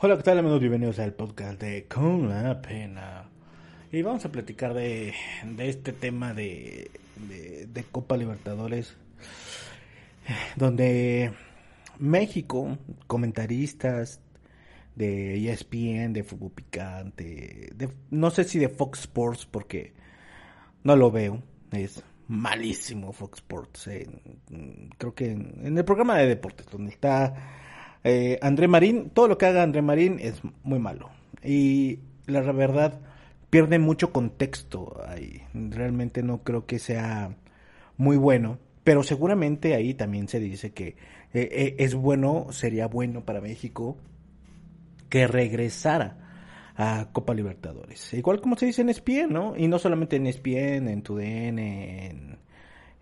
Hola, ¿qué tal? Bienvenidos al podcast de Con la Pena. Y vamos a platicar de, de este tema de, Copa Libertadores, donde México, comentaristas de ESPN, de Fútbol Picante, no sé si de Fox Sports, porque no lo veo, es malísimo Fox Sports. creo que en, en el programa de deportes, donde está eh, André Marín, todo lo que haga André Marín es muy malo. Y la verdad, pierde mucho contexto ahí. Realmente no creo que sea muy bueno. Pero seguramente ahí también se dice que eh, eh, es bueno, sería bueno para México que regresara a Copa Libertadores. Igual como se dice en ESPN, ¿no? Y no solamente en ESPN, en TUDN, en,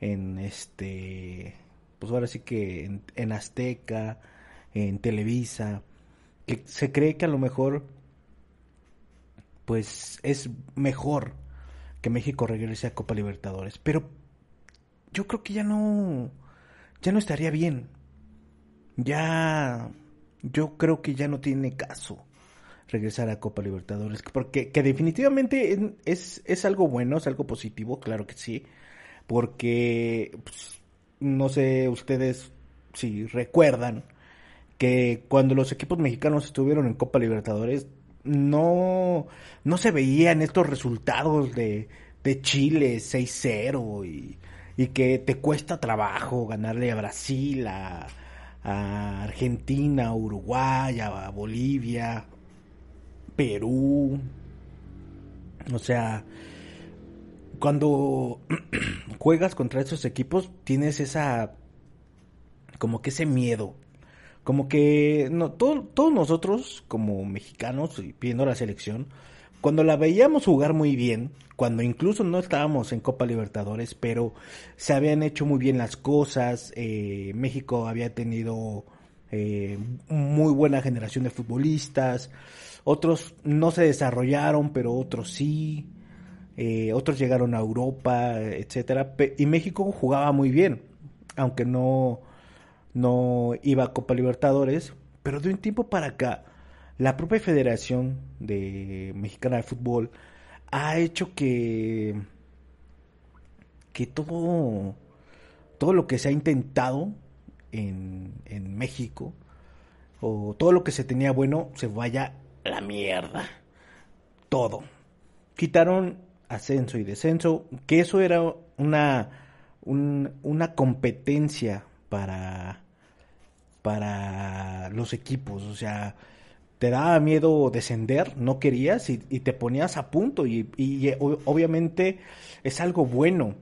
en este, pues ahora sí que en, en Azteca, en Televisa, que se cree que a lo mejor, pues es mejor que México regrese a Copa Libertadores. Pero yo creo que ya no, ya no estaría bien. Ya, yo creo que ya no tiene caso regresar a Copa Libertadores, porque que definitivamente es, es, algo bueno, es algo positivo, claro que sí, porque pues, no sé ustedes si recuerdan que cuando los equipos mexicanos estuvieron en Copa Libertadores no, no se veían estos resultados de, de Chile 6-0 y, y que te cuesta trabajo ganarle a Brasil, a, a Argentina, a Uruguay, a Bolivia, Perú. O sea, cuando juegas contra esos equipos tienes esa como que ese miedo. Como que no, todo- todos nosotros como mexicanos viendo la selección, cuando la veíamos jugar muy bien, cuando incluso no estábamos en Copa Libertadores, pero se habían hecho muy bien las cosas, eh, México había tenido eh, muy buena generación de futbolistas, otros no se desarrollaron, pero otros sí, eh, otros llegaron a Europa, etcétera, y México jugaba muy bien, aunque no, no iba a Copa Libertadores, pero de un tiempo para acá, la propia Federación de Mexicana de Fútbol ha hecho que que todo todo lo que se ha intentado en, en México o todo lo que se tenía bueno se vaya a la mierda. Todo. Quitaron ascenso y descenso, que eso era una un- una competencia para para los equipos, o sea, te daba miedo descender, no querías y, te ponías a punto y, obviamente es algo bueno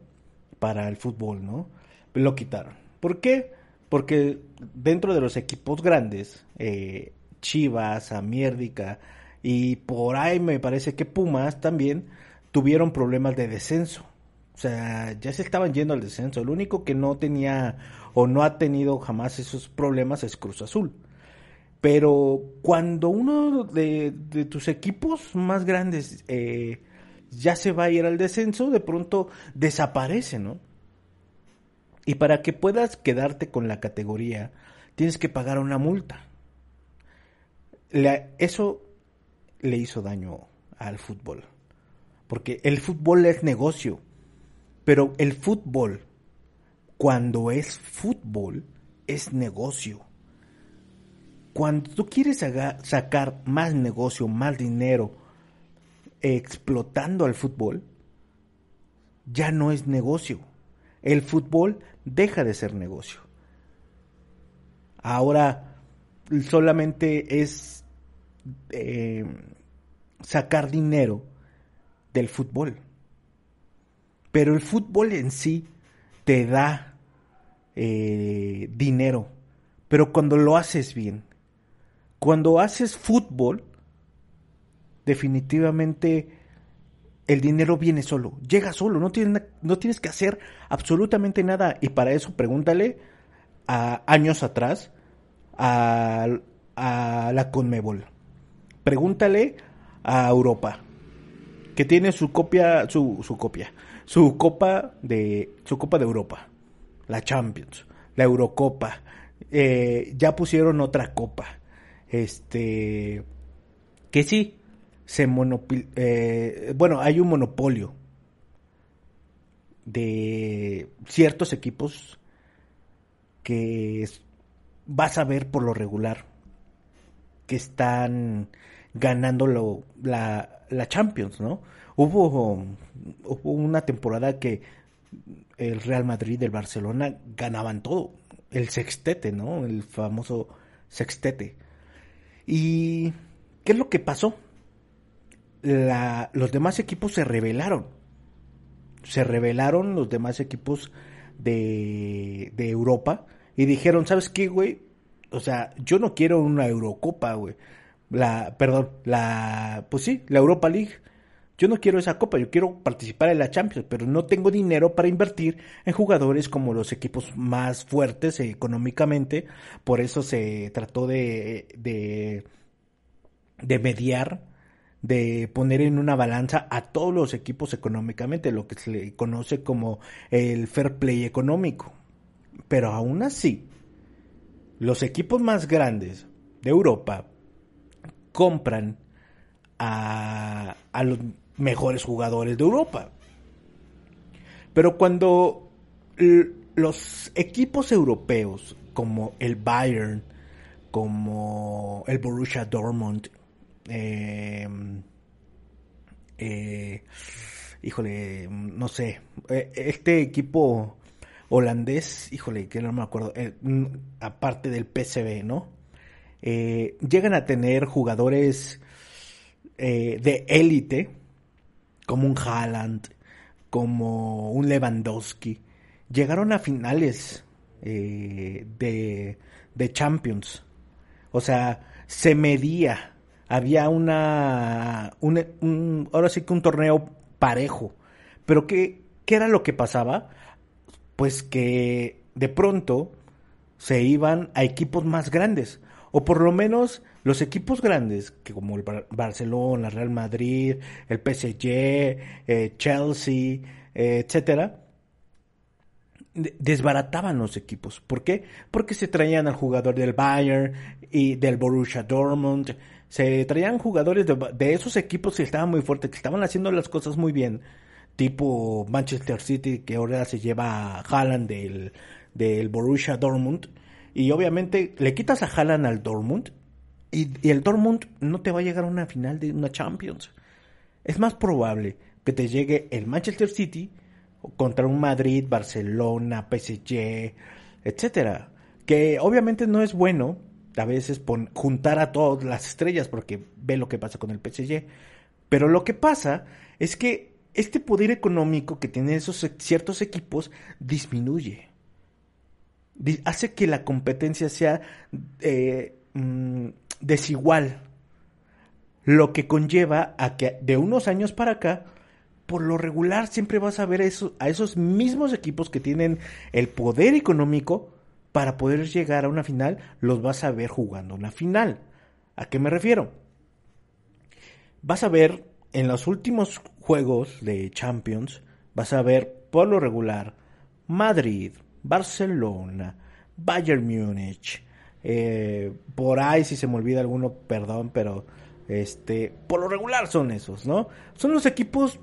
para el fútbol, ¿no? Lo quitaron. ¿Por qué? Porque dentro de los equipos grandes, eh, Chivas, Amiérdica y por ahí me parece que Pumas también tuvieron problemas de descenso. O sea, ya se estaban yendo al descenso. El único que no tenía o no ha tenido jamás esos problemas es Cruz Azul. Pero cuando uno de, tus equipos más grandes eh, ya se va a ir al descenso, de pronto desaparece, ¿no? Y para que puedas quedarte con la categoría, tienes que pagar una multa. Eso le hizo daño al fútbol. Porque el fútbol es negocio. Pero el fútbol, cuando es fútbol, es negocio. Cuando tú quieres sacar más negocio, más dinero, explotando al fútbol, ya no es negocio. El fútbol deja de ser negocio. Ahora solamente es eh, sacar dinero del fútbol. Pero el fútbol en sí te da eh, dinero. Pero cuando lo haces bien, cuando haces fútbol, definitivamente el dinero viene solo, llega solo, no tienes, no tienes que hacer absolutamente nada. Y para eso pregúntale a años atrás a, a la Conmebol. Pregúntale a Europa, que tiene su copia, su, su copia, su copa de, su copa de Europa, la Champions, la Eurocopa, eh, ya pusieron otra copa, este, que sí, se monopil, eh, bueno, hay un monopolio de ciertos equipos que vas a ver por lo regular que están ganando lo, la, la Champions, ¿no? Hubo, una temporada que el Real Madrid el Barcelona ganaban todo, el sextete, ¿no? El famoso sextete. ¿Y qué es lo que pasó? Los demás equipos se rebelaron. Se rebelaron los demás equipos de, de Europa y dijeron, ¿sabes qué, güey? O sea, yo no quiero una Eurocopa, güey. La, perdón, la, pues sí, la Europa League. Yo no quiero esa copa, yo quiero participar en la Champions, pero no tengo dinero para invertir en jugadores como los equipos más fuertes económicamente. Por eso se trató de, de, de mediar, de poner en una balanza a todos los equipos económicamente, lo que se le conoce como el fair play económico. Pero aún así, los equipos más grandes de Europa compran a, a los mejores jugadores de Europa. Pero cuando los equipos europeos como el Bayern, como el Borussia Dortmund, eh, eh, híjole, no sé, eh, este equipo holandés, híjole, que no me acuerdo, aparte del PSV, ¿no? llegan a tener jugadores de élite, como un Haaland, como un Lewandowski, llegaron a finales eh, de, de Champions. O sea, se medía. Había una. Un, ahora sí que un torneo parejo. Pero ¿qué, ¿qué era lo que pasaba? Pues que de pronto se iban a equipos más grandes. O por lo menos los equipos grandes, que como el Barcelona, Real Madrid, el PSG, eh, Chelsea, eh, etcétera, desbarataban los equipos. ¿Por qué? Porque se traían al jugador del Bayern y del Borussia Dortmund. Se traían jugadores de, esos equipos que estaban muy fuertes, que estaban haciendo las cosas muy bien. Tipo Manchester City, que ahora se lleva a Haaland del, del Borussia Dortmund. Y obviamente le quitas a Haaland al Dortmund y, el Dortmund no te va a llegar a una final de una Champions. Es más probable que te llegue el Manchester City contra un Madrid, Barcelona, PSG, etcétera. Que obviamente no es bueno a veces juntar a todas las estrellas porque ve lo que pasa con el PSG. Pero lo que pasa es que este poder económico que tienen esos ciertos equipos disminuye. Hace que la competencia sea eh, mm, desigual, lo que conlleva a que de unos años para acá, por lo regular siempre vas a ver a esos mismos equipos que tienen el poder económico para poder llegar a una final, los vas a ver jugando una final. ¿A qué me refiero? Vas a ver en los últimos juegos de Champions, vas a ver por lo regular Madrid, Barcelona, Bayern Múnich, eh, por ahí si se me olvida alguno, perdón, pero este, por lo regular son esos, ¿no? Son los equipos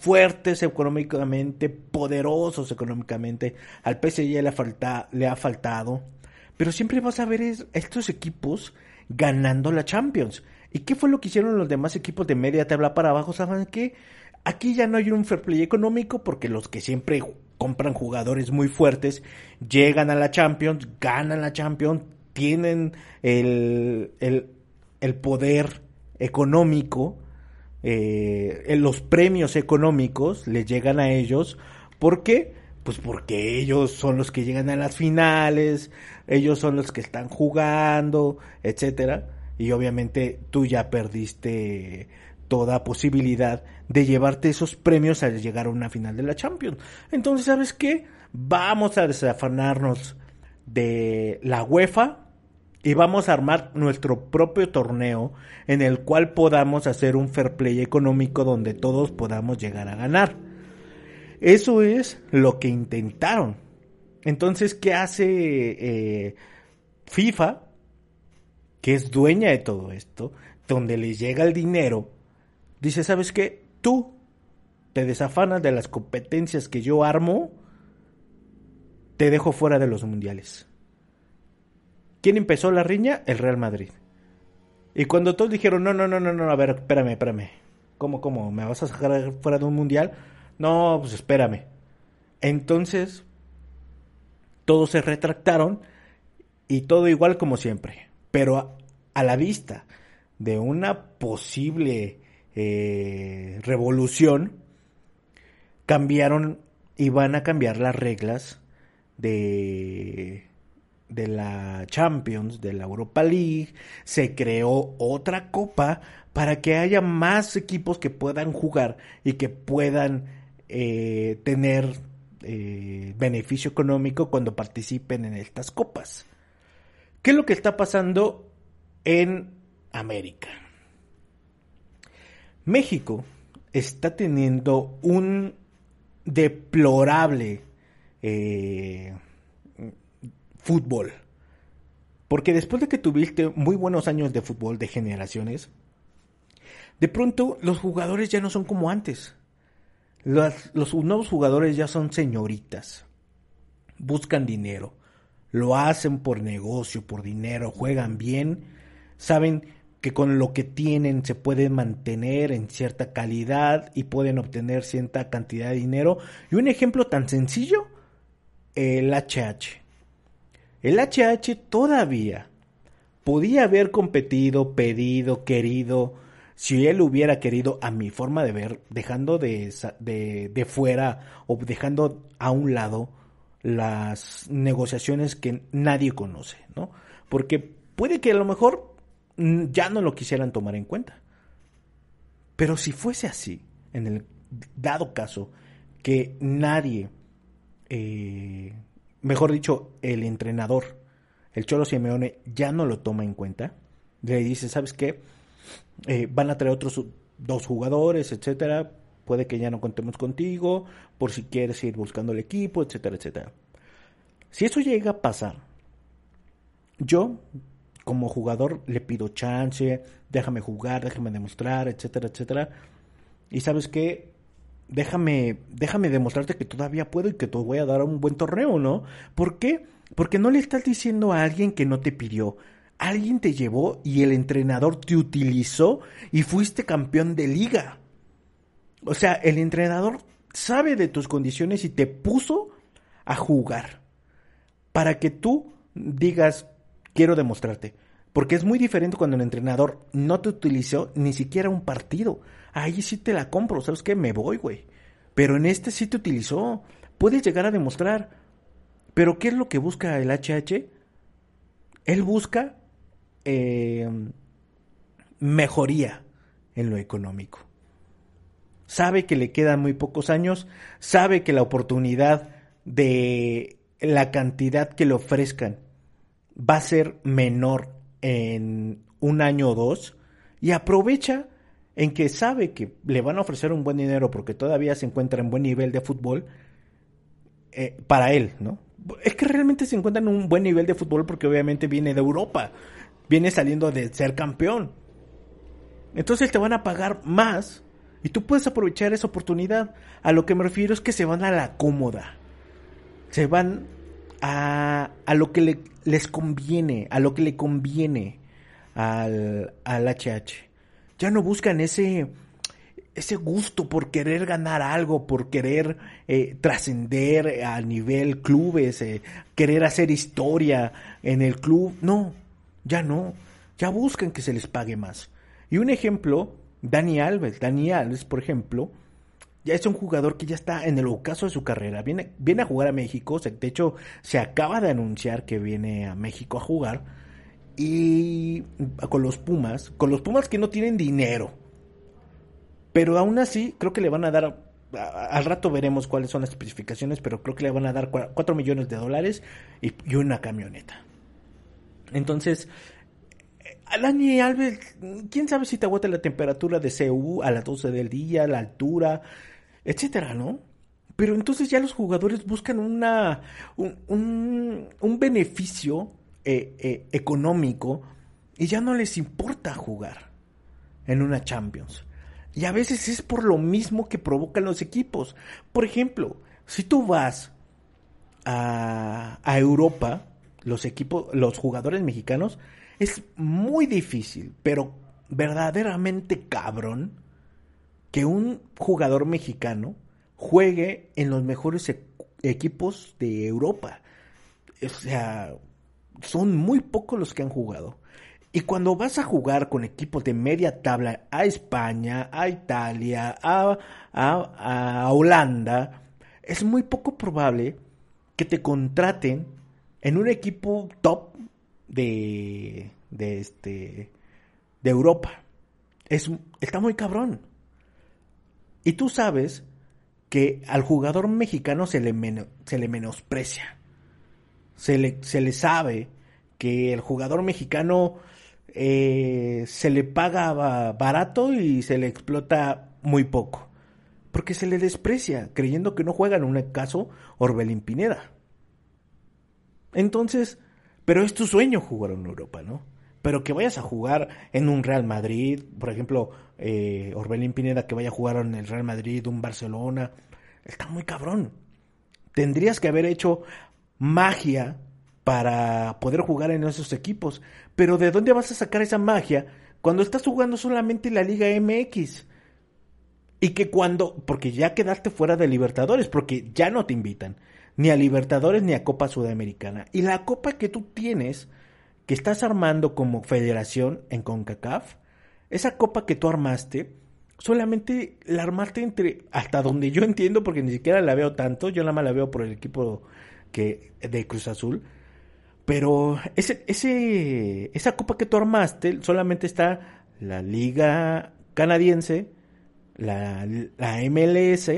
fuertes económicamente, poderosos económicamente. Al PSG le ha, falta, le ha faltado. Pero siempre vas a ver estos equipos ganando la Champions. ¿Y qué fue lo que hicieron los demás equipos de media tabla para abajo? ¿Saben qué? Aquí ya no hay un fair play económico porque los que siempre compran jugadores muy fuertes, llegan a la Champions, ganan la Champions, tienen el, el, poder económico, eh, los premios económicos les llegan a ellos. ¿Por qué? Pues porque ellos son los que llegan a las finales, ellos son los que están jugando, etcétera, y obviamente tú ya perdiste toda posibilidad de llevarte esos premios al llegar a una final de la Champions. Entonces, ¿sabes qué? Vamos a desafanarnos de la UEFA y vamos a armar nuestro propio torneo en el cual podamos hacer un fair play económico donde todos podamos llegar a ganar. Eso es lo que intentaron. Entonces, ¿qué hace eh, FIFA? Que es dueña de todo esto, donde les llega el dinero. Dice, ¿sabes qué? Tú te desafanas de las competencias que yo armo, te dejo fuera de los mundiales. ¿Quién empezó la riña? El Real Madrid. Y cuando todos dijeron, no, no, no, no, no, a ver, espérame, espérame. ¿Cómo, cómo? ¿Me vas a sacar fuera de un mundial? No, pues espérame. Entonces, todos se retractaron y todo igual como siempre. Pero a, a la vista de una posible eh, revolución, cambiaron y van a cambiar las reglas de de la Champions, de la Europa League, se creó otra copa para que haya más equipos que puedan jugar y que puedan eh, tener eh, beneficio económico cuando participen en estas copas. ¿Qué es lo que está pasando en América? México está teniendo un deplorable eh, fútbol. Porque después de que tuviste muy buenos años de fútbol de generaciones, de pronto los jugadores ya no son como antes. Los, los nuevos jugadores ya son señoritas. Buscan dinero. Lo hacen por negocio, por dinero. Juegan bien. Saben que con lo que tienen se pueden mantener en cierta calidad y pueden obtener cierta cantidad de dinero. Y un ejemplo tan sencillo, el HH. El HH todavía podía haber competido, pedido, querido, si él hubiera querido, a mi forma de ver, dejando de, de, fuera o dejando a un lado las negociaciones que nadie conoce, ¿no? Porque puede que a lo mejor ya no lo quisieran tomar en cuenta. Pero si fuese así, en el dado caso que nadie eh, mejor dicho, el entrenador, el Cholo Simeone, ya no lo toma en cuenta. Le dice, ¿sabes qué? Eh, van a traer otros dos jugadores, etcétera. Puede que ya no contemos contigo, por si quieres ir buscando el equipo, etcétera, etcétera. Si eso llega a pasar, yo, como jugador, le pido chance, déjame jugar, déjame demostrar, etcétera, etcétera. Y sabes qué, déjame, déjame demostrarte que todavía puedo y que te voy a dar un buen torneo, ¿no? ¿Por qué? Porque no le estás diciendo a alguien que no te pidió. Alguien te llevó y el entrenador te utilizó y fuiste campeón de liga. O sea, el entrenador sabe de tus condiciones y te puso a jugar para que tú digas, quiero demostrarte. Porque es muy diferente cuando el entrenador no te utilizó ni siquiera un partido ahí sí te la compro, ¿sabes qué? Me voy, güey. Pero en este sí te utilizó. Puedes llegar a demostrar. Pero ¿qué es lo que busca el HH? Él busca eh, mejoría en lo económico. Sabe que le quedan muy pocos años, sabe que la oportunidad de la cantidad que le ofrezcan va a ser menor en un año o dos y aprovecha en que sabe que le van a ofrecer un buen dinero porque todavía se encuentra en buen nivel de fútbol eh, para él, ¿no? Es que realmente se encuentra en un buen nivel de fútbol porque obviamente viene de Europa, viene saliendo de ser campeón. Entonces te van a pagar más y tú puedes aprovechar esa oportunidad. A lo que me refiero es que se van a la cómoda. Se van a, a lo que les conviene, a lo que le conviene al, al HH ya no buscan ese, ese gusto por querer ganar algo, por querer eh, trascender a nivel clubes, eh, querer hacer historia en el club. No, ya no. Ya buscan que se les pague más. Y un ejemplo, Dani Alves. Dani Alves, por ejemplo, Ya es un jugador que ya está en el ocaso de su carrera. Viene, viene a jugar a México. de hecho, se acaba de anunciar que viene a México a jugar. Y con los Pumas. Con los Pumas que no tienen dinero. Pero aún así, creo que le van a dar. al rato veremos cuáles son las especificaciones. Pero creo que le van a dar 4 millones de dólares y, una camioneta. Entonces, Alani Alves, quién sabe si te aguanta la temperatura de CU a las 12 del día, la altura, etcétera, ¿no? Pero entonces ya los jugadores buscan una, un, un, beneficio eh, eh, económico y ya no les importa jugar en una Champions. Y a veces es por lo mismo que provocan los equipos. Por ejemplo, si tú vas a, a Europa, los equipos, los jugadores mexicanos es muy difícil, pero verdaderamente cabrón, que un jugador mexicano juegue en los mejores e-, equipos de Europa. O sea, son muy pocos los que han jugado. Y cuando vas a jugar con equipos de media tabla a España, a Italia, a, a, a Holanda, es muy poco probable que te contraten en un equipo top de, de, este, de Europa. Es, está muy cabrón. Y tú sabes que al jugador mexicano se le, se le menosprecia. Se le, se le sabe que el jugador mexicano eh, se le paga barato y se le explota muy poco. Porque se le desprecia, creyendo que no juega en un caso Orbelín Pineda. Entonces, pero es tu sueño jugar en Europa, ¿no? Pero que vayas a jugar en un Real Madrid, por ejemplo, eh, Orbelín Pineda que vaya a jugar en el Real Madrid, un Barcelona, está muy cabrón. Tendrías que haber hecho magia para poder jugar en esos equipos. Pero ¿de dónde vas a sacar esa magia cuando estás jugando solamente la Liga MX? Y que cuando, porque ya quedaste fuera de Libertadores, porque ya no te invitan ni a Libertadores ni a Copa Sudamericana. Y la copa que tú tienes, que estás armando como federación en CONCACAF, esa copa que tú armaste, solamente la armaste entre, hasta donde yo entiendo, porque ni siquiera la veo tanto, yo nada más la veo por el equipo que, de Cruz Azul. Pero ese, ese, esa copa que tú armaste, solamente está la Liga Canadiense, la, la MLS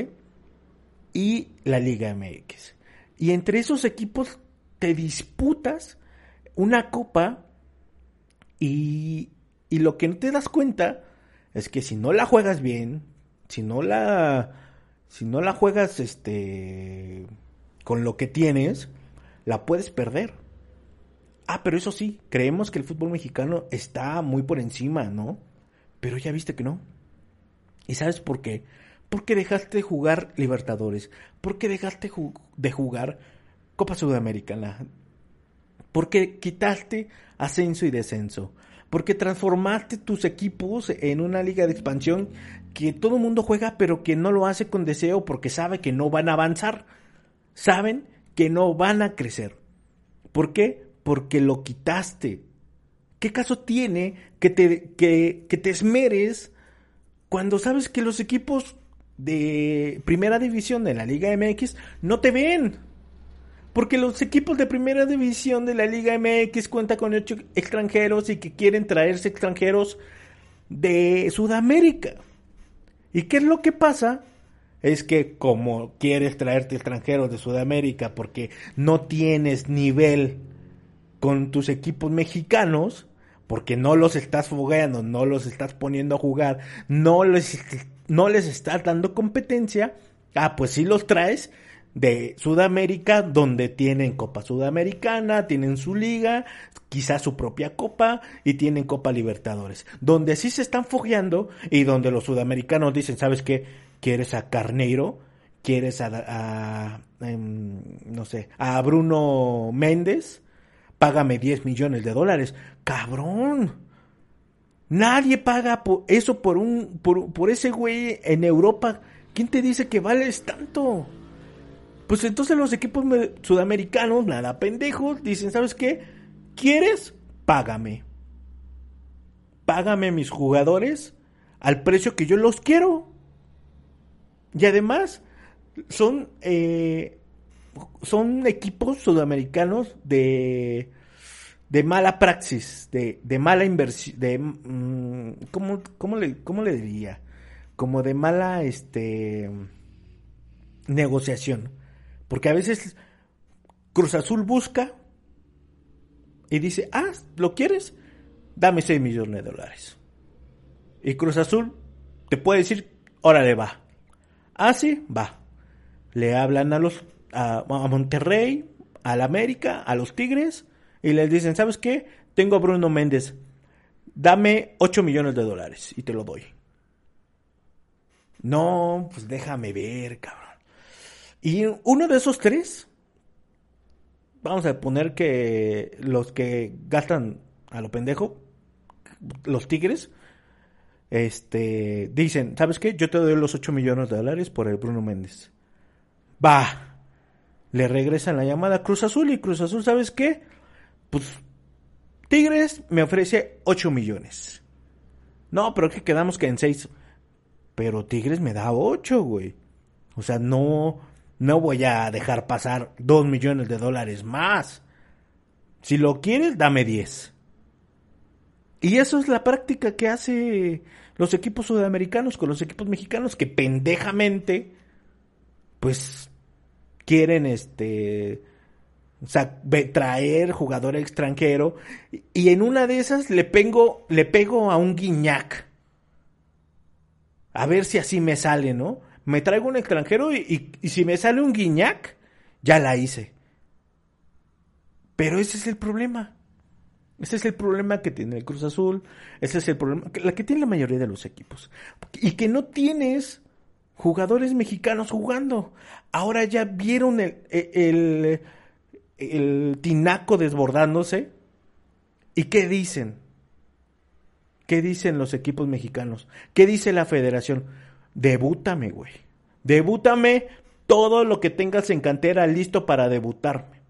y la Liga MX. Y entre esos equipos te disputas una copa y, y lo que no te das cuenta es que si no la juegas bien, si no la si no la juegas este con lo que tienes, la puedes perder. Ah, pero eso sí, creemos que el fútbol mexicano está muy por encima, ¿no? Pero ya viste que no. ¿Y sabes por qué? ¿Por qué dejaste de jugar Libertadores? ¿Por qué dejaste de jugar Copa Sudamericana? ¿Por qué quitaste ascenso y descenso? Porque transformaste tus equipos en una liga de expansión que todo el mundo juega, pero que no lo hace con deseo porque sabe que no van a avanzar. Saben que no van a crecer. ¿Por qué? Porque lo quitaste. ¿Qué caso tiene que te, que, que te esmeres cuando sabes que los equipos de primera división de la Liga MX no te ven. Porque los equipos de primera división de la Liga MX cuentan con ocho extranjeros y que quieren traerse extranjeros de Sudamérica. ¿Y qué es lo que pasa? Es que como quieres traerte extranjeros de Sudamérica porque no tienes nivel con tus equipos mexicanos, porque no los estás fogueando, no los estás poniendo a jugar, no les no les estás dando competencia, ah, pues sí los traes de Sudamérica, donde tienen Copa Sudamericana, tienen su liga, quizás su propia copa y tienen Copa Libertadores, donde sí se están fogueando y donde los sudamericanos dicen, ¿sabes qué? ¿Quieres a Carneiro? ¿Quieres a, em, no sé, a Bruno Méndez? Págame 10 millones de dólares. Cabrón. Nadie paga por eso por un por, ese güey en Europa. ¿Quién te dice que vales tanto? Pues entonces los equipos sudamericanos, nada pendejos, dicen, ¿sabes qué? ¿Quieres? Págame. Págame mis jugadores al precio que yo los quiero. Y además, son, eh, son equipos sudamericanos de, de mala praxis, de, de mala inversión, de, mm, ¿cómo, cómo le, ¿cómo le diría? Como de mala, este, negociación. Porque a veces Cruz Azul busca y dice, ah, ¿lo quieres? Dame 6 millones de dólares. Y Cruz Azul te puede decir, órale, va. Ah, sí, va. Le hablan a los a, Monterrey, al América, a los Tigres y les dicen, ¿sabes qué? Tengo a Bruno Méndez. Dame 8 millones de dólares y te lo doy. No, pues déjame ver, cabrón. Y uno de esos tres, vamos a poner que los que gastan a lo pendejo, los Tigres, este, dicen, ¿sabes qué? Yo te doy los 8 millones de dólares por el Bruno Méndez. Va. Le regresan la llamada Cruz Azul y Cruz Azul, ¿sabes qué? Pues Tigres me ofrece 8 millones. No, pero que quedamos que en 6. Pero Tigres me da 8, güey. O sea, no, no voy a dejar pasar 2 millones de dólares más. Si lo quieres, dame 10. Y eso es la práctica que hace los equipos sudamericanos con los equipos mexicanos que pendejamente pues quieren este traer jugador extranjero y en una de esas le pego le pego a un guiñac. A ver si así me sale, ¿no? Me traigo un extranjero y, si me sale un guiñac, ya la hice. Pero ese es el problema. Ese es el problema que tiene el Cruz Azul, ese es el problema, la que tiene la mayoría de los equipos. Y que no tienes jugadores mexicanos jugando. Ahora ya vieron el, el tinaco desbordándose. ¿Y qué dicen? ¿Qué dicen los equipos mexicanos? ¿Qué dice la federación? Debútame, güey. Debútame todo lo que tengas en cantera listo para debutarme.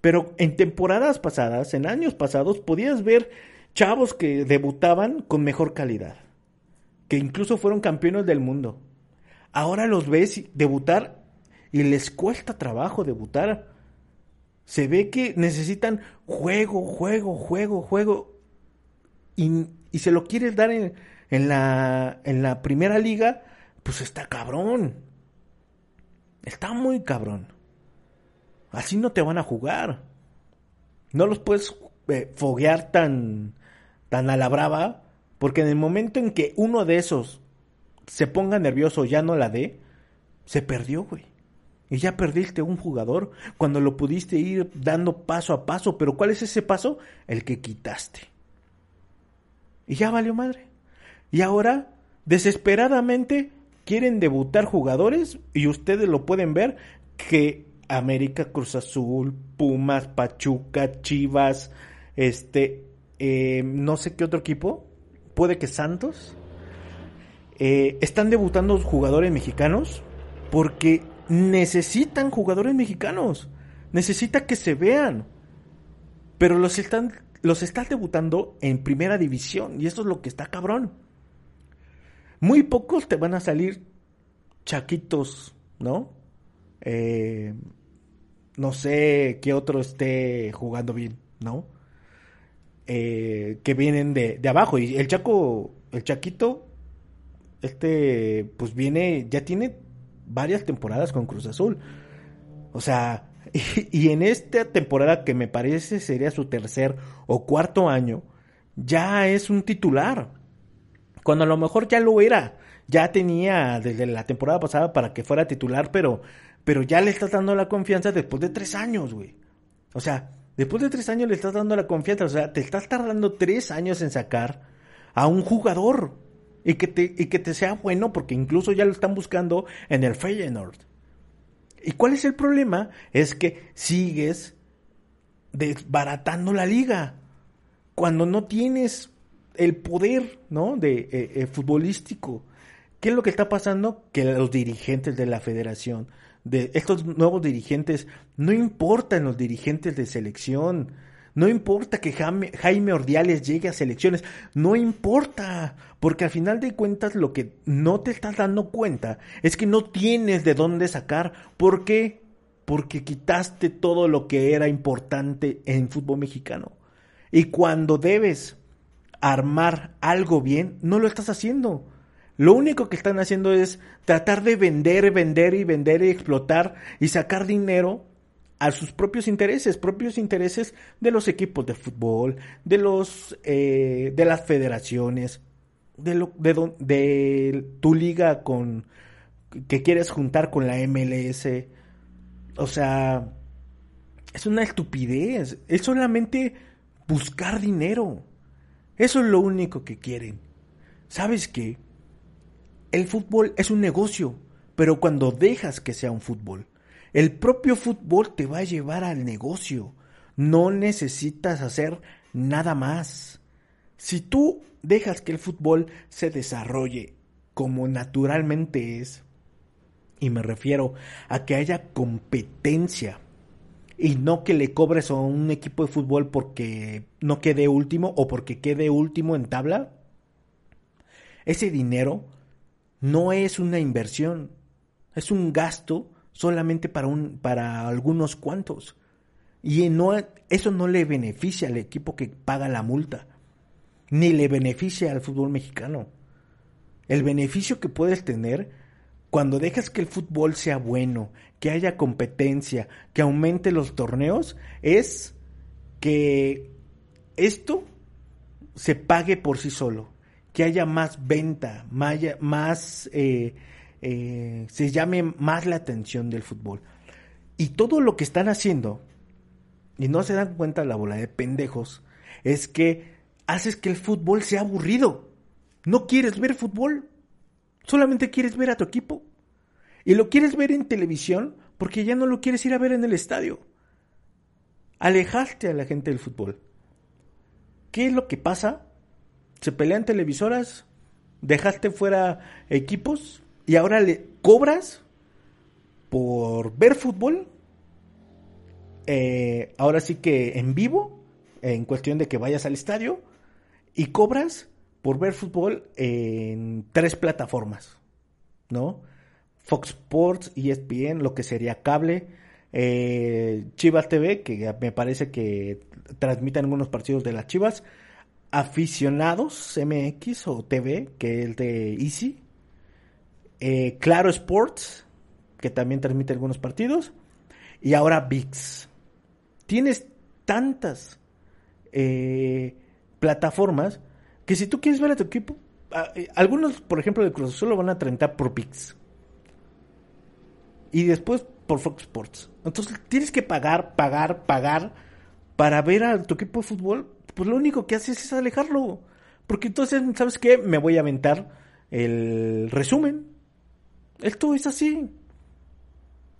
Pero en temporadas pasadas, en años pasados, podías ver chavos que debutaban con mejor calidad, que incluso fueron campeones del mundo. Ahora los ves debutar y les cuesta trabajo debutar. Se ve que necesitan juego, juego, juego, juego. Y, se lo quieres dar en, en, la, en la primera liga, pues está cabrón. Está muy cabrón. Así no te van a jugar. No los puedes eh, foguear tan, tan a la brava, porque en el momento en que uno de esos se ponga nervioso ya no la dé, se perdió, güey. Y ya perdiste un jugador cuando lo pudiste ir dando paso a paso. Pero ¿cuál es ese paso? El que quitaste. Y ya valió madre. Y ahora, desesperadamente, quieren debutar jugadores y ustedes lo pueden ver que América, Cruz Azul, Pumas, Pachuca, Chivas, este, eh, no sé qué otro equipo, puede que Santos, eh, están debutando jugadores mexicanos porque necesitan jugadores mexicanos, necesita que se vean, pero los están, los están debutando en primera división y eso es lo que está cabrón. Muy pocos te van a salir chaquitos, ¿no? Eh, no sé qué otro esté jugando bien, ¿no? Eh, que vienen de, de, abajo. Y el Chaco, el Chaquito, este, pues viene, ya tiene varias temporadas con Cruz Azul. O sea, y, y, en esta temporada que me parece sería su tercer o cuarto año, ya es un titular. Cuando a lo mejor ya lo era. Ya tenía desde la temporada pasada para que fuera titular, pero pero ya le estás dando la confianza después de tres años, güey. O sea, después de tres años le estás dando la confianza. O sea, te estás tardando tres años en sacar a un jugador y que te, y que te sea bueno, porque incluso ya lo están buscando en el Feyenoord. ¿Y cuál es el problema? Es que sigues desbaratando la liga cuando no tienes el poder, ¿no? De eh, eh, futbolístico. ¿Qué es lo que está pasando? Que los dirigentes de la federación de estos nuevos dirigentes, no importan los dirigentes de selección, No importa que Jaime, Jaime Ordiales llegue a selecciones, no importa, porque al final de cuentas lo que no te estás dando cuenta es que no tienes de dónde sacar. ¿Por qué? Porque quitaste todo lo que era importante en fútbol mexicano. Y cuando debes armar algo bien, no lo estás haciendo. Lo único que están haciendo es tratar de vender, vender y vender y explotar y sacar dinero a sus propios intereses, propios intereses de los equipos de fútbol, de los eh, de las federaciones, de, lo, de, tu liga con que quieres juntar con la MLS. O sea, es una estupidez. Es solamente buscar dinero. Eso es lo único que quieren. ¿Sabes qué? El fútbol es un negocio, pero cuando dejas que sea un fútbol, el propio fútbol te va a llevar al negocio. No necesitas hacer nada más. Si tú dejas que el fútbol se desarrolle como naturalmente es, y me refiero a que haya competencia y no que le cobres a un equipo de fútbol porque no quede último o porque quede último en tabla, ese dinero no es una inversión, es un gasto solamente para, un, para algunos cuantos. Y no, eso no le beneficia al equipo que paga la multa, ni le beneficia al fútbol mexicano. El beneficio que puedes tener cuando dejas que el fútbol sea bueno, que haya competencia, que aumente los torneos, es que esto se pague por sí solo, que haya más venta, más, eh, eh, se llame más la atención del fútbol. Y todo lo que están haciendo, y no se dan cuenta la bola de pendejos, es que haces que el fútbol sea aburrido. No quieres ver fútbol, solamente quieres ver a tu equipo. Y lo quieres ver en televisión porque ya no lo quieres ir a ver en el estadio. Alejaste a la gente del fútbol. ¿Qué es lo que pasa? Se pelean televisoras, dejaste fuera equipos y ahora le cobras por ver fútbol. Eh, ahora sí que en vivo, en cuestión de que vayas al estadio, y cobras por ver fútbol en tres plataformas, ¿no? Fox Sports, ESPN, lo que sería cable, eh, Chivas TV, que me parece que transmiten algunos partidos de las Chivas, Aficionados MX o TV, que es el de Easy, eh, Claro Sports, que también transmite algunos partidos, y ahora VIX. Tienes tantas eh, plataformas que si tú quieres ver a tu equipo, eh, algunos, por ejemplo, de Cruz Azul lo van a trentar por VIX. Y después por Fox Sports. Entonces tienes que pagar, pagar, pagar para ver a tu equipo de fútbol. Pues lo único que haces es alejarlo. Porque entonces, ¿sabes qué? Me voy a aventar el resumen esto es así.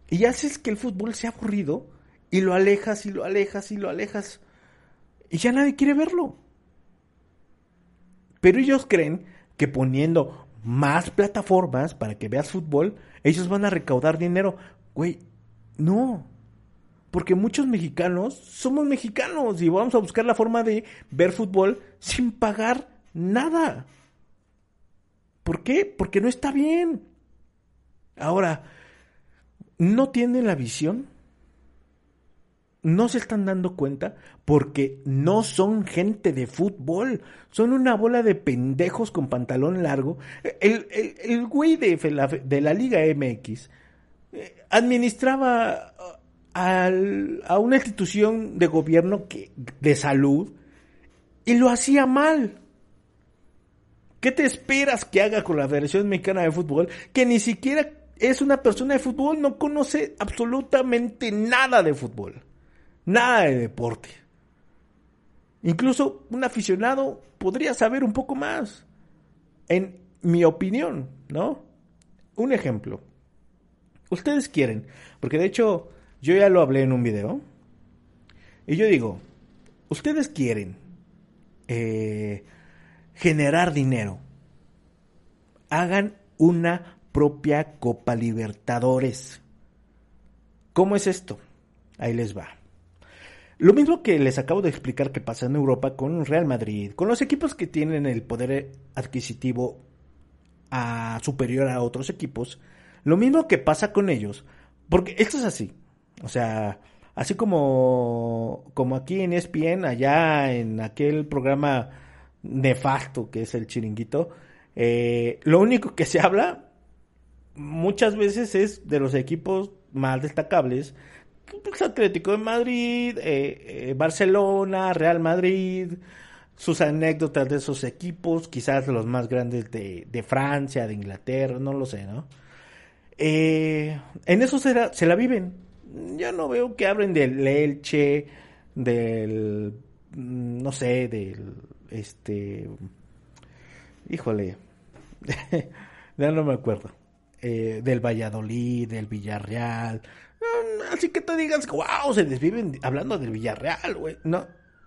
Y haces que el fútbol sea aburrido y lo alejas y lo alejas y lo alejas. Y ya nadie quiere verlo. Pero ellos creen que poniendo más plataformas para que veas fútbol, ellos van a recaudar dinero. Güey, no. Porque muchos mexicanos somos mexicanos y vamos a buscar la forma de ver fútbol sin pagar nada. ¿Por qué? Porque no está bien. Ahora, no tienen la visión, no se están dando cuenta porque no son gente de fútbol, son una bola de pendejos con pantalón largo. El, el, güey de la, Liga MX eh, administraba a una institución de gobierno que, de salud y lo hacía mal. ¿Qué te esperas que haga con la Federación Mexicana de Fútbol? Que ni siquiera es una persona de fútbol, no conoce absolutamente nada de fútbol, nada de deporte. Incluso un aficionado podría saber un poco más, en mi opinión, ¿no? Un ejemplo. Ustedes quieren, porque de hecho yo ya lo hablé en un video, y yo digo, ustedes quieren eh, generar dinero, hagan una propia Copa Libertadores. ¿Cómo es esto? Ahí les va. Lo mismo que les acabo de explicar que pasa en Europa con Real Madrid, con los equipos que tienen el poder adquisitivo superior a otros equipos, lo mismo que pasa con ellos, porque esto es así, o sea, así como, como aquí en ESPN, allá en aquel programa nefasto que es el chiringuito, eh, lo único que se habla muchas veces es de los equipos más destacables pues, Atlético de Madrid, eh, eh, Barcelona, Real Madrid, sus anécdotas de esos equipos, quizás los más grandes de, de Francia, de Inglaterra, no lo sé, ¿no? Eh, en eso se la, se la viven. Yo no veo que hablen del Elche, del, mm, no sé, del, este, híjole, ya no me acuerdo, del Valladolid, del Villarreal, así que tú digas, wow, se desviven hablando del Villarreal, güey. No,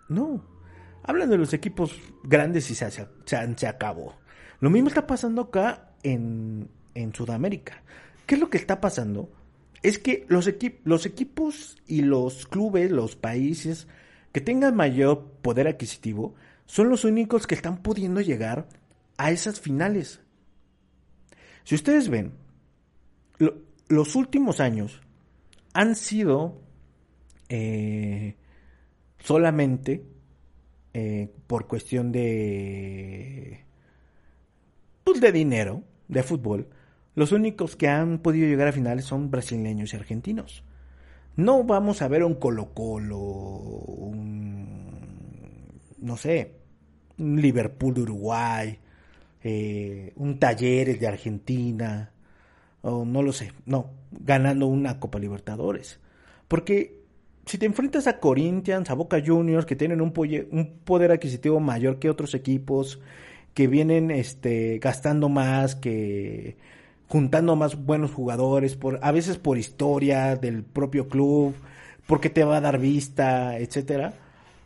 no. Hablan de los equipos grandes y se, se, se acabó. Lo mismo está pasando acá en, en Sudamérica. ¿Qué es lo que está pasando? Es que los, los equipos y los clubes, los países que tengan mayor poder adquisitivo, son los únicos que están pudiendo llegar a esas finales. Si ustedes ven, los últimos años, han sido eh, solamente eh, por cuestión de pues de dinero de fútbol los únicos que han podido llegar a finales son brasileños y argentinos. No vamos a ver un Colo Colo un no sé un Liverpool de Uruguay eh, un Talleres de Argentina o no lo sé, no, ganando una Copa Libertadores. Porque si te enfrentas a Corinthians, a Boca Juniors, que tienen un, poder adquisitivo mayor que otros equipos, que vienen este, gastando más, que juntando más buenos jugadores, por, a veces por historia del propio club, porque te va a dar vista, etcétera.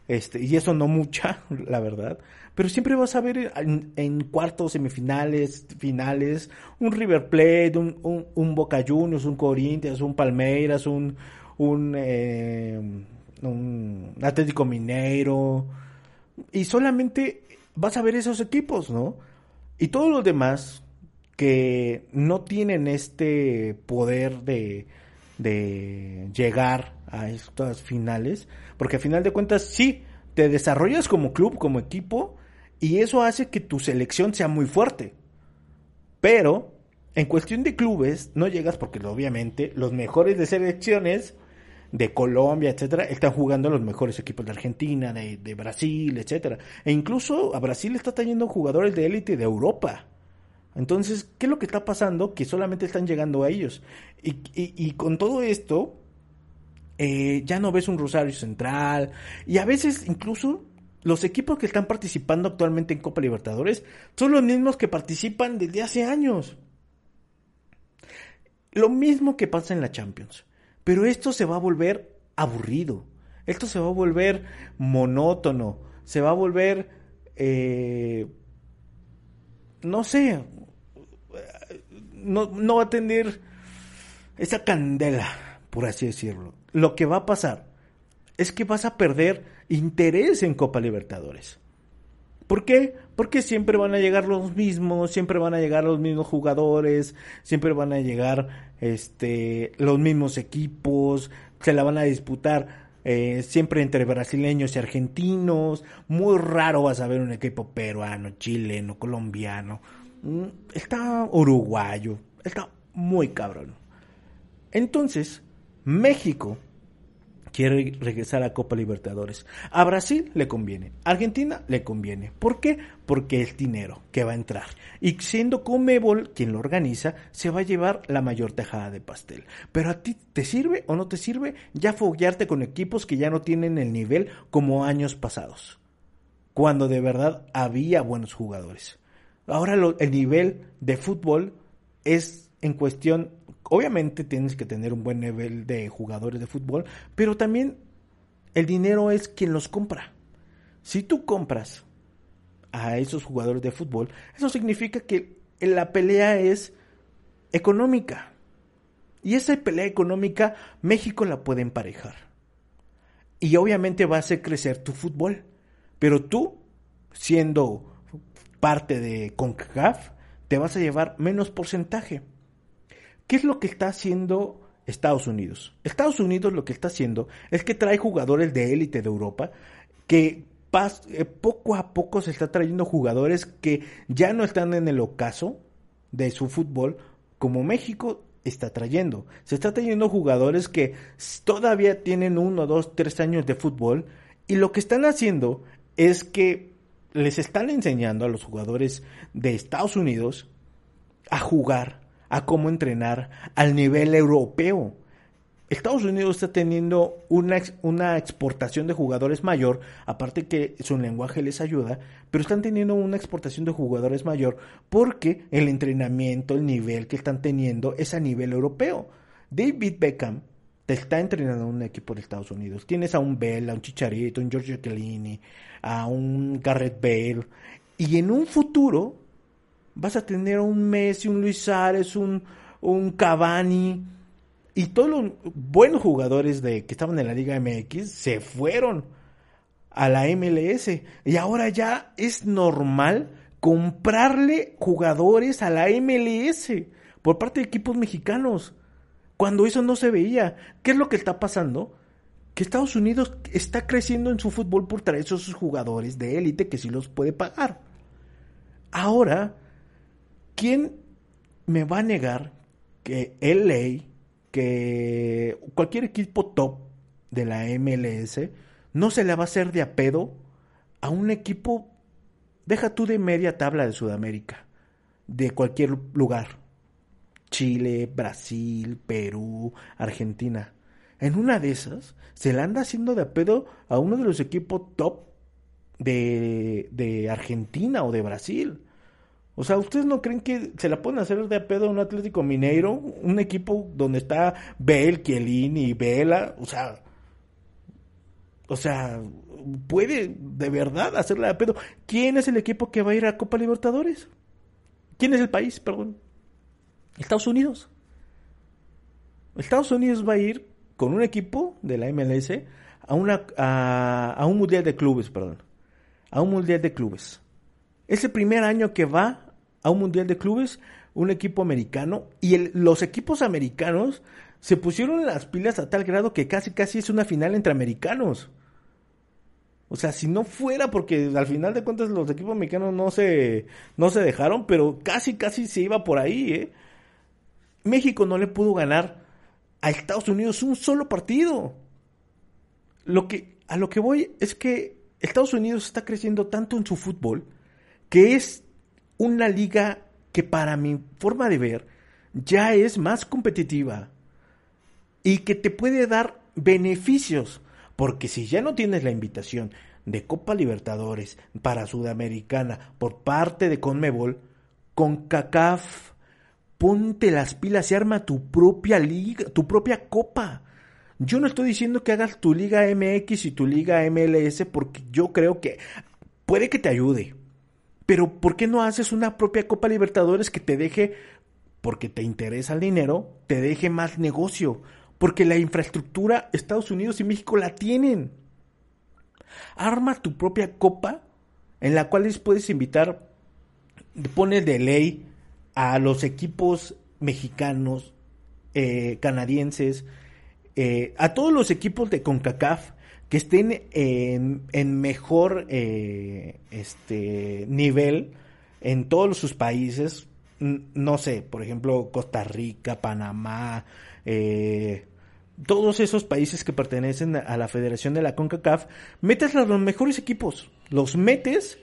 Este, y eso no mucha, la verdad pero siempre vas a ver en, cuartos, semifinales, finales, un River Plate, un, un, Boca Juniors, un Corinthians, un Palmeiras, un, un, eh, un Atlético Mineiro, y solamente vas a ver esos equipos, ¿no? Y todos los demás que no tienen este poder de, de llegar a estas finales, porque a final de cuentas sí, te desarrollas como club, como equipo, y eso hace que tu selección sea muy fuerte. Pero en cuestión de clubes no llegas porque obviamente los mejores de selecciones de Colombia, etcétera, están jugando los mejores equipos de Argentina, de, Brasil, etcétera. E incluso a Brasil está trayendo jugadores de élite de Europa. Entonces, ¿qué es lo que está pasando? Que solamente están llegando a ellos. Y, con todo esto, eh, ya no ves un Rosario Central. Y a veces incluso los equipos que están participando actualmente en Copa Libertadores son los mismos que participan desde hace años. Lo mismo que pasa en la Champions. Pero esto se va a volver aburrido. Esto se va a volver monótono. Se va a volver... Eh, no sé. No, no va a tener esa candela, por así decirlo. Lo que va a pasar es que vas a perder interés en Copa Libertadores. ¿Por qué? Porque siempre van a llegar los mismos, siempre van a llegar los mismos jugadores, siempre van a llegar este, los mismos equipos, se la van a disputar eh, siempre entre brasileños y argentinos. Muy raro vas a ver un equipo peruano, chileno, colombiano. Mm, está uruguayo, está muy cabrón. Entonces, México quiere regresar a Copa Libertadores. A Brasil le conviene, a Argentina le conviene. ¿Por qué? Porque es dinero que va a entrar. Y siendo Comebol quien lo organiza, se va a llevar la mayor tejada de pastel. Pero a ti te sirve o no te sirve ya foguearte con equipos que ya no tienen el nivel como años pasados. Cuando de verdad había buenos jugadores. Ahora el nivel de fútbol es en cuestión obviamente tienes que tener un buen nivel de jugadores de fútbol, pero también el dinero es quien los compra. Si tú compras a esos jugadores de fútbol, eso significa que la pelea es económica. Y esa pelea económica México la puede emparejar. Y obviamente va a hacer crecer tu fútbol. Pero tú, siendo parte de CONCACAF, te vas a llevar menos porcentaje. ¿Qué es lo que está haciendo Estados Unidos? Estados Unidos lo que está haciendo es que trae jugadores de élite de Europa que eh, poco a poco se está trayendo jugadores que ya no están en el ocaso de su fútbol como México está trayendo. Se está trayendo jugadores que todavía tienen uno, dos, tres años de fútbol y lo que están haciendo es que les están enseñando a los jugadores de Estados Unidos a jugar, a cómo entrenar al nivel europeo. Estados Unidos está teniendo una, una, exportación de jugadores mayor, aparte que su lenguaje les ayuda, pero están teniendo una exportación de jugadores mayor porque el entrenamiento, el nivel que están teniendo es a nivel europeo. David Beckham te está entrenando un equipo de Estados Unidos. Tienes a un Bell, a un Chicharito, a un Giorgio Chiellini, a un Garrett Bale. Y en un futuro vas a tener un Messi, un Luis Suárez, un, un Cavani. Y todos los buenos jugadores que estaban en la Liga MX se fueron a la MLS. Y ahora ya es normal comprarle jugadores a la MLS por parte de equipos mexicanos cuando eso no se veía. ¿Qué es lo que está pasando? Que Estados Unidos está creciendo en su fútbol por traer esos jugadores de élite que sí los puede pagar. Ahora, ¿quién me va a negar que LA, que cualquier equipo top de la MLS, no se le va a hacer de apedo a un equipo, deja tú de media tabla de Sudamérica, de cualquier lugar? Chile, Brasil, Perú, Argentina. En una de esas, se le anda haciendo de pedo a uno de los equipos top de, de Argentina o de Brasil. O sea, ¿ustedes no creen que se la pueden hacer de pedo a un Atlético Mineiro? Un equipo donde está Bel, y Vela. O sea, o sea, puede de verdad hacerla de pedo. ¿Quién es el equipo que va a ir a Copa Libertadores? ¿Quién es el país? Perdón. Estados Unidos. Estados Unidos va a ir con un equipo de la MLS a, una, a, un mundial de clubes, perdón. A un mundial de clubes. Es el primer año que va a un mundial de clubes un equipo americano y los equipos americanos se pusieron las pilas a tal grado que casi casi es una final entre americanos. O sea, si no fuera porque al final de cuentas los equipos americanos no se no se dejaron, pero casi casi se iba por ahí, ¿eh? México no le pudo ganar a Estados Unidos un solo partido. Lo que, a lo que voy es que Estados Unidos está creciendo tanto en su fútbol que es una liga que para mi forma de ver ya es más competitiva y que te puede dar beneficios. Porque si ya no tienes la invitación de Copa Libertadores para Sudamericana por parte de Conmebol, con CACAF ponte las pilas y arma tu propia liga, tu propia copa. Yo no estoy diciendo que hagas tu liga MX y tu liga MLS porque yo creo que puede que te ayude. Pero ¿por qué no haces una propia Copa Libertadores que te deje, porque te interesa el dinero, te deje más negocio? Porque la infraestructura Estados Unidos y México la tienen. Arma tu propia copa en la cual puedes invitar, pones de ley a los equipos mexicanos, eh, canadienses, eh, a todos los equipos de CONCACAF que estén en, mejor eh, este, nivel en todos sus países, no sé, por ejemplo, Costa Rica, Panamá, todos esos países que pertenecen a la Federación de la CONCACAF, metes a los mejores equipos, los metes,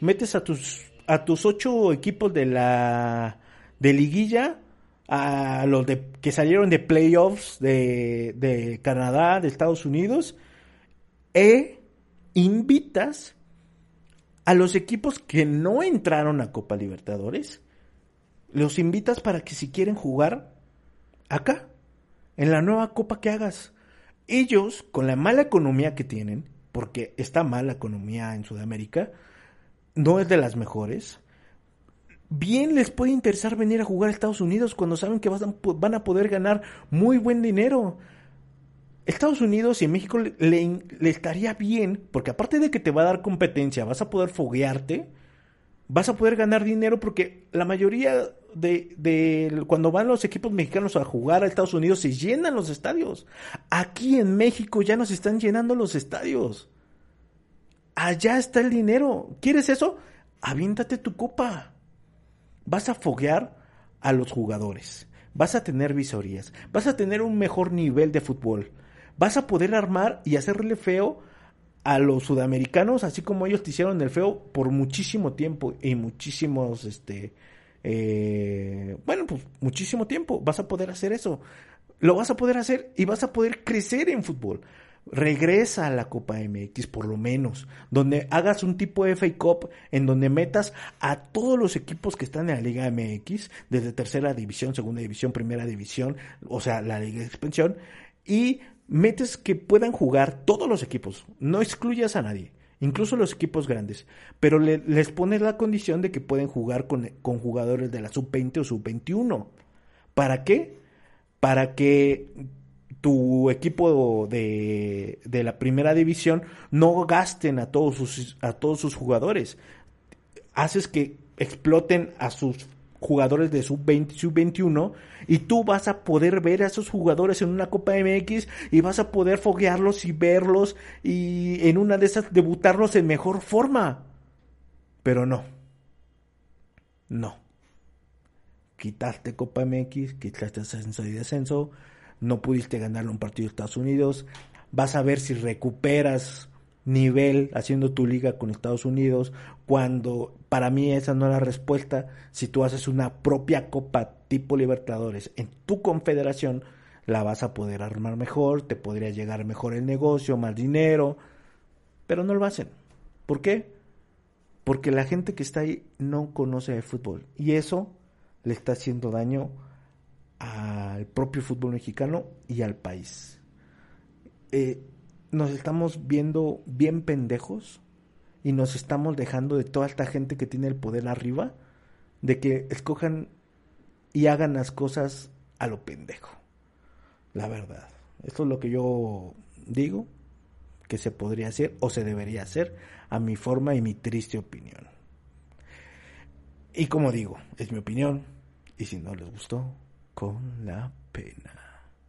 metes a tus a tus ocho equipos de la de liguilla, a los de, que salieron de playoffs de, de Canadá, de Estados Unidos, e invitas a los equipos que no entraron a Copa Libertadores, los invitas para que si quieren jugar acá, en la nueva copa que hagas. Ellos, con la mala economía que tienen, porque está mala economía en Sudamérica, no es de las mejores. Bien les puede interesar venir a jugar a Estados Unidos cuando saben que van a poder ganar muy buen dinero. Estados Unidos y México le, le, estaría bien, porque aparte de que te va a dar competencia, vas a poder foguearte, vas a poder ganar dinero, porque la mayoría de, de cuando van los equipos mexicanos a jugar a Estados Unidos se llenan los estadios. Aquí en México ya nos están llenando los estadios. Allá está el dinero. ¿Quieres eso? Aviéntate tu copa. Vas a foguear a los jugadores. Vas a tener visorías. Vas a tener un mejor nivel de fútbol. Vas a poder armar y hacerle feo a los sudamericanos, así como ellos te hicieron el feo por muchísimo tiempo y muchísimos, este, eh, bueno, pues muchísimo tiempo. Vas a poder hacer eso. Lo vas a poder hacer y vas a poder crecer en fútbol. Regresa a la Copa MX, por lo menos, donde hagas un tipo de FA Cup en donde metas a todos los equipos que están en la Liga MX, desde tercera división, segunda división, primera división, o sea, la Liga de Expansión, y metes que puedan jugar todos los equipos, no excluyas a nadie, incluso los equipos grandes, pero le, les pones la condición de que pueden jugar con, con jugadores de la sub-20 o sub-21. ¿Para qué? Para que tu equipo de, de, la primera división no gasten a todos sus, a todos sus jugadores. Haces que exploten a sus jugadores de sub-20, sub-21 y tú vas a poder ver a esos jugadores en una Copa MX y vas a poder foguearlos y verlos y en una de esas debutarlos en mejor forma. Pero no. No. Quitaste Copa MX, quitaste ascenso y descenso, no pudiste ganarle un partido de Estados Unidos, vas a ver si recuperas nivel haciendo tu liga con Estados Unidos, cuando para mí esa no es la respuesta, si tú haces una propia copa tipo Libertadores en tu confederación, la vas a poder armar mejor, te podría llegar mejor el negocio, más dinero, pero no lo hacen. ¿Por qué? Porque la gente que está ahí no conoce el fútbol y eso le está haciendo daño al propio fútbol mexicano y al país. Eh, nos estamos viendo bien pendejos y nos estamos dejando de toda esta gente que tiene el poder arriba de que escojan y hagan las cosas a lo pendejo. La verdad. Esto es lo que yo digo que se podría hacer o se debería hacer a mi forma y mi triste opinión. Y como digo, es mi opinión y si no les gustó, con la pena.